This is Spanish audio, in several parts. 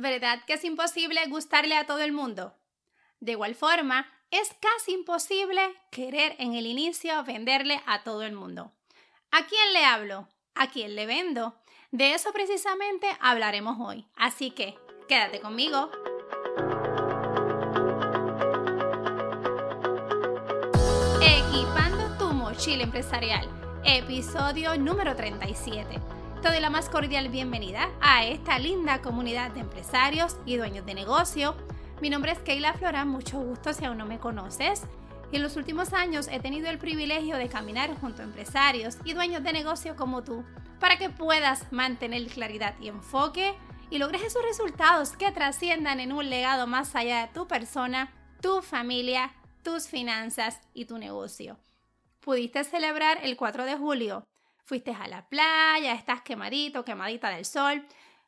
¿Verdad que es imposible gustarle a todo el mundo? De igual forma, es casi imposible querer en el inicio venderle a todo el mundo. ¿A quién le hablo? ¿A quién le vendo? De eso precisamente hablaremos hoy. Así que, quédate conmigo. Equipando tu mochila empresarial, episodio número 37. Te doy la más cordial bienvenida a esta linda comunidad de empresarios y dueños de negocio. Mi nombre es Keila Flora, mucho gusto si aún no me conoces. Y en los últimos años he tenido el privilegio de caminar junto a empresarios y dueños de negocio como tú para que puedas mantener claridad y enfoque y logres esos resultados que trasciendan en un legado más allá de tu persona, tu familia, tus finanzas y tu negocio. Pudiste celebrar el 4 de julio fuiste a la playa, estás quemadito, quemadita del sol.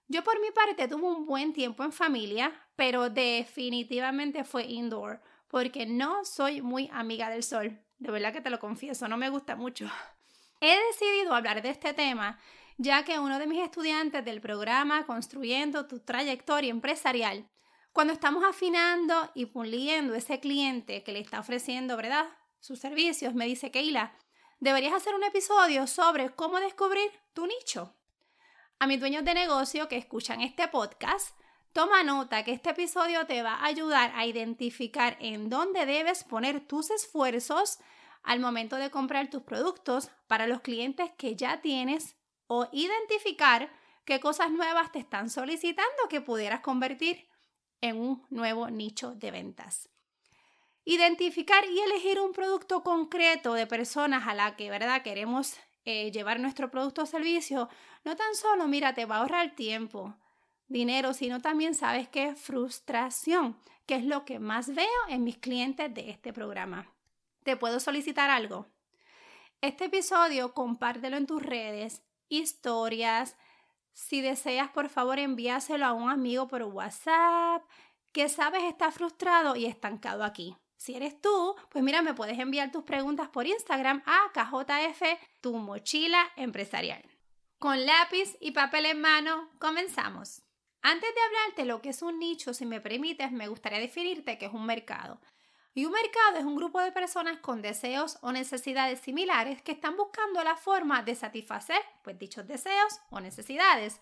Yo por mi parte tuve un buen tiempo en familia, pero definitivamente fue indoor, porque no soy muy amiga del sol. De verdad que te lo confieso, no me gusta mucho. He decidido hablar de este tema ya que uno de mis estudiantes del programa Construyendo tu trayectoria empresarial, cuando estamos afinando y puliendo ese cliente que le está ofreciendo, ¿verdad? Sus servicios, me dice Keila, deberías hacer un episodio sobre cómo descubrir tu nicho. A mis dueños de negocio que escuchan este podcast, toma nota que este episodio te va a ayudar a identificar en dónde debes poner tus esfuerzos al momento de comprar tus productos para los clientes que ya tienes o identificar qué cosas nuevas te están solicitando que pudieras convertir en un nuevo nicho de ventas. Identificar y elegir un producto concreto de personas a la que, ¿verdad? Queremos eh, llevar nuestro producto o servicio, no tan solo, mira, te va a ahorrar tiempo, dinero, sino también sabes qué frustración, que es lo que más veo en mis clientes de este programa. ¿Te puedo solicitar algo? Este episodio compártelo en tus redes, historias. Si deseas, por favor, envíaselo a un amigo por WhatsApp que sabes está frustrado y estancado aquí. Si eres tú, pues mira, me puedes enviar tus preguntas por Instagram a KJF, tu mochila empresarial. Con lápiz y papel en mano, comenzamos. Antes de hablarte lo que es un nicho, si me permites, me gustaría definirte qué es un mercado. Y un mercado es un grupo de personas con deseos o necesidades similares que están buscando la forma de satisfacer pues dichos deseos o necesidades.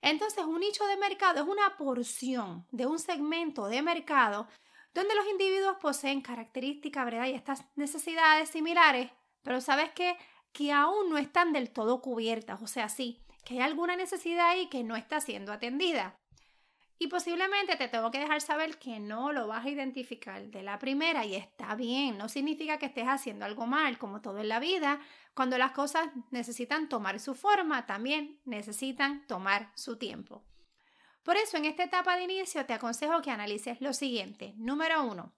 Entonces, un nicho de mercado es una porción de un segmento de mercado donde los individuos poseen características, ¿verdad? Y estas necesidades similares, pero sabes qué? Que aún no están del todo cubiertas, o sea, sí, que hay alguna necesidad ahí que no está siendo atendida. Y posiblemente te tengo que dejar saber que no lo vas a identificar de la primera y está bien, no significa que estés haciendo algo mal, como todo en la vida, cuando las cosas necesitan tomar su forma, también necesitan tomar su tiempo. Por eso, en esta etapa de inicio te aconsejo que analices lo siguiente. Número uno,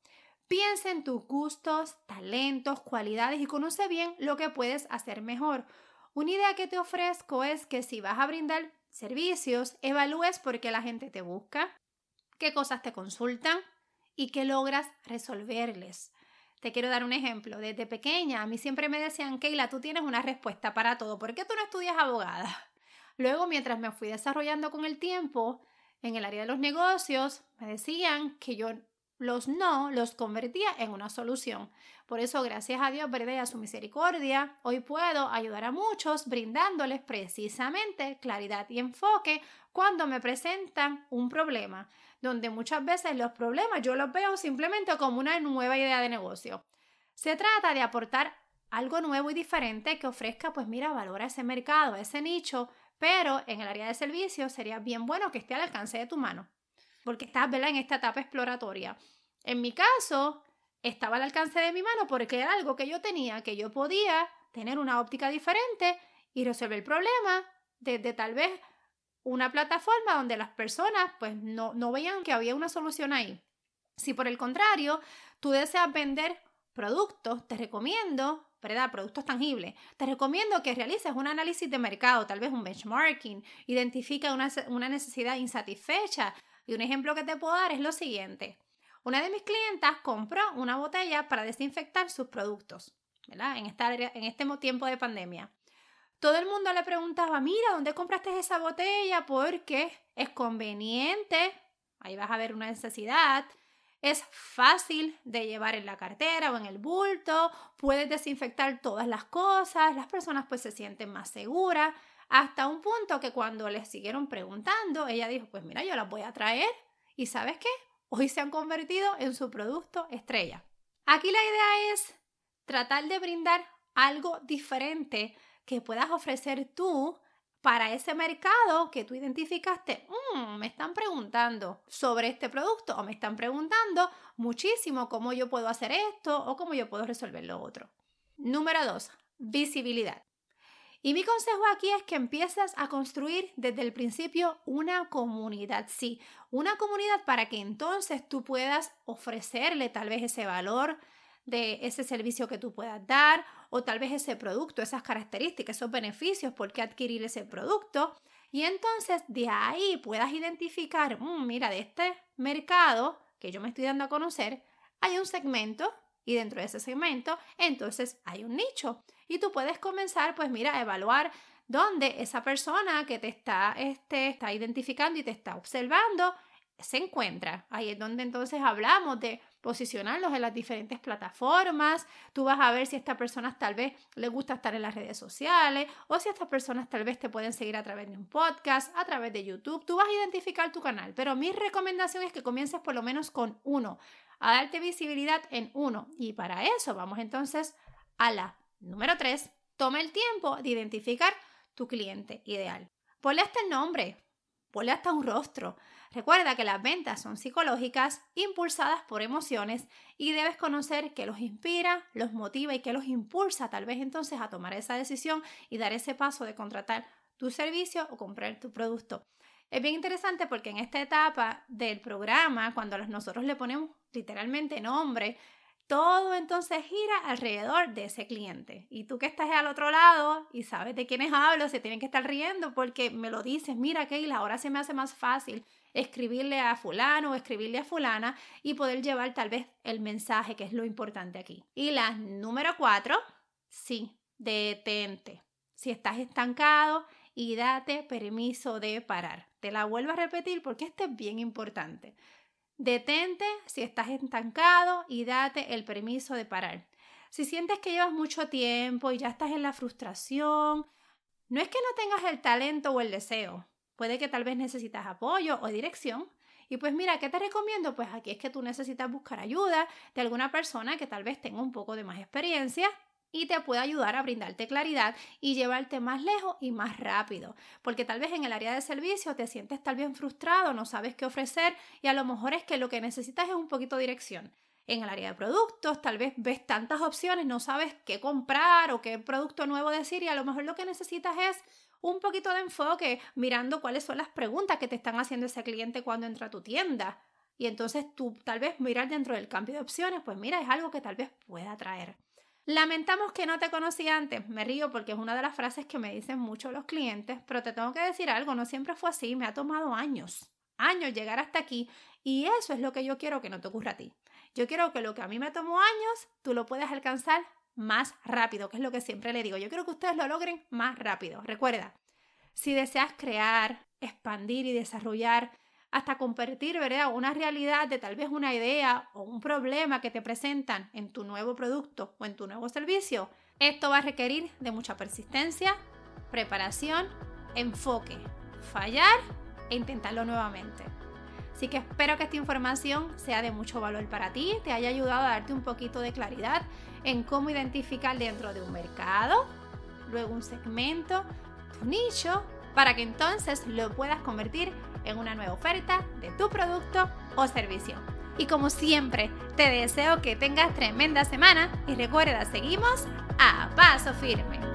piensa en tus gustos, talentos, cualidades y conoce bien lo que puedes hacer mejor. Una idea que te ofrezco es que si vas a brindar servicios, evalúes por qué la gente te busca, qué cosas te consultan y qué logras resolverles. Te quiero dar un ejemplo. Desde pequeña a mí siempre me decían, Keila, tú tienes una respuesta para todo. ¿Por qué tú no estudias abogada? Luego, mientras me fui desarrollando con el tiempo, en el área de los negocios me decían que yo los no los convertía en una solución. Por eso, gracias a Dios, ¿verdad? Y a su misericordia, hoy puedo ayudar a muchos brindándoles precisamente claridad y enfoque cuando me presentan un problema, donde muchas veces los problemas yo los veo simplemente como una nueva idea de negocio. Se trata de aportar algo nuevo y diferente que ofrezca, pues mira, valor a ese mercado, a ese nicho pero en el área de servicios sería bien bueno que esté al alcance de tu mano, porque estás en esta etapa exploratoria. En mi caso, estaba al alcance de mi mano porque era algo que yo tenía, que yo podía tener una óptica diferente y resolver el problema desde tal vez una plataforma donde las personas pues no, no veían que había una solución ahí. Si por el contrario tú deseas vender productos, te recomiendo ¿verdad? Productos tangibles. Te recomiendo que realices un análisis de mercado, tal vez un benchmarking, identifica una, una necesidad insatisfecha. Y un ejemplo que te puedo dar es lo siguiente. Una de mis clientas compró una botella para desinfectar sus productos, ¿verdad? En, esta, en este tiempo de pandemia. Todo el mundo le preguntaba, mira, ¿dónde compraste esa botella? Porque es conveniente Ahí vas a ver una necesidad. Es fácil de llevar en la cartera o en el bulto, puedes desinfectar todas las cosas, las personas pues se sienten más seguras, hasta un punto que cuando les siguieron preguntando, ella dijo, pues mira, yo las voy a traer y ¿sabes qué? Hoy se han convertido en su producto estrella. Aquí la idea es tratar de brindar algo diferente que puedas ofrecer tú para ese mercado que tú identificaste, mm, me están preguntando sobre este producto o me están preguntando muchísimo cómo yo puedo hacer esto o cómo yo puedo resolver lo otro. Número dos, visibilidad. Y mi consejo aquí es que empieces a construir desde el principio una comunidad, sí, una comunidad para que entonces tú puedas ofrecerle tal vez ese valor de ese servicio que tú puedas dar o tal vez ese producto, esas características, esos beneficios, por qué adquirir ese producto. Y entonces de ahí puedas identificar, mm, mira, de este mercado que yo me estoy dando a conocer, hay un segmento y dentro de ese segmento, entonces hay un nicho. Y tú puedes comenzar, pues mira, a evaluar dónde esa persona que te está, este, está identificando y te está observando se encuentra. Ahí es donde entonces hablamos de posicionarlos en las diferentes plataformas. Tú vas a ver si a estas personas tal vez les gusta estar en las redes sociales o si estas personas tal vez te pueden seguir a través de un podcast, a través de YouTube. Tú vas a identificar tu canal, pero mi recomendación es que comiences por lo menos con uno, a darte visibilidad en uno. Y para eso vamos entonces a la número tres. Toma el tiempo de identificar tu cliente ideal. Ponle hasta el nombre, ponle hasta un rostro. Recuerda que las ventas son psicológicas, impulsadas por emociones y debes conocer qué los inspira, los motiva y qué los impulsa tal vez entonces a tomar esa decisión y dar ese paso de contratar tu servicio o comprar tu producto. Es bien interesante porque en esta etapa del programa, cuando nosotros le ponemos literalmente nombre, todo entonces gira alrededor de ese cliente. Y tú que estás al otro lado y sabes de quiénes hablo, se tienen que estar riendo porque me lo dices, mira Keila, ahora se me hace más fácil escribirle a fulano o escribirle a fulana y poder llevar tal vez el mensaje, que es lo importante aquí. Y la número cuatro, sí, detente. Si estás estancado y date permiso de parar. Te la vuelvo a repetir porque este es bien importante. Detente si estás estancado y date el permiso de parar. Si sientes que llevas mucho tiempo y ya estás en la frustración, no es que no tengas el talento o el deseo, Puede que tal vez necesitas apoyo o dirección. Y pues mira, ¿qué te recomiendo? Pues aquí es que tú necesitas buscar ayuda de alguna persona que tal vez tenga un poco de más experiencia y te pueda ayudar a brindarte claridad y llevarte más lejos y más rápido. Porque tal vez en el área de servicio te sientes tal vez frustrado, no sabes qué ofrecer y a lo mejor es que lo que necesitas es un poquito de dirección. En el área de productos, tal vez ves tantas opciones, no sabes qué comprar o qué producto nuevo decir y a lo mejor lo que necesitas es un poquito de enfoque mirando cuáles son las preguntas que te están haciendo ese cliente cuando entra a tu tienda. Y entonces tú tal vez mirar dentro del cambio de opciones, pues mira, es algo que tal vez pueda traer. Lamentamos que no te conocí antes. Me río porque es una de las frases que me dicen mucho los clientes, pero te tengo que decir algo, no siempre fue así, me ha tomado años, años llegar hasta aquí y eso es lo que yo quiero que no te ocurra a ti. Yo quiero que lo que a mí me tomó años, tú lo puedas alcanzar más rápido, que es lo que siempre le digo. Yo quiero que ustedes lo logren más rápido. Recuerda, si deseas crear, expandir y desarrollar hasta convertir, ¿verdad? Una realidad de tal vez una idea o un problema que te presentan en tu nuevo producto o en tu nuevo servicio, esto va a requerir de mucha persistencia, preparación, enfoque, fallar e intentarlo nuevamente. Así que espero que esta información sea de mucho valor para ti, te haya ayudado a darte un poquito de claridad en cómo identificar dentro de un mercado, luego un segmento, tu nicho, para que entonces lo puedas convertir en una nueva oferta de tu producto o servicio. Y como siempre, te deseo que tengas tremenda semana y recuerda, seguimos a paso firme.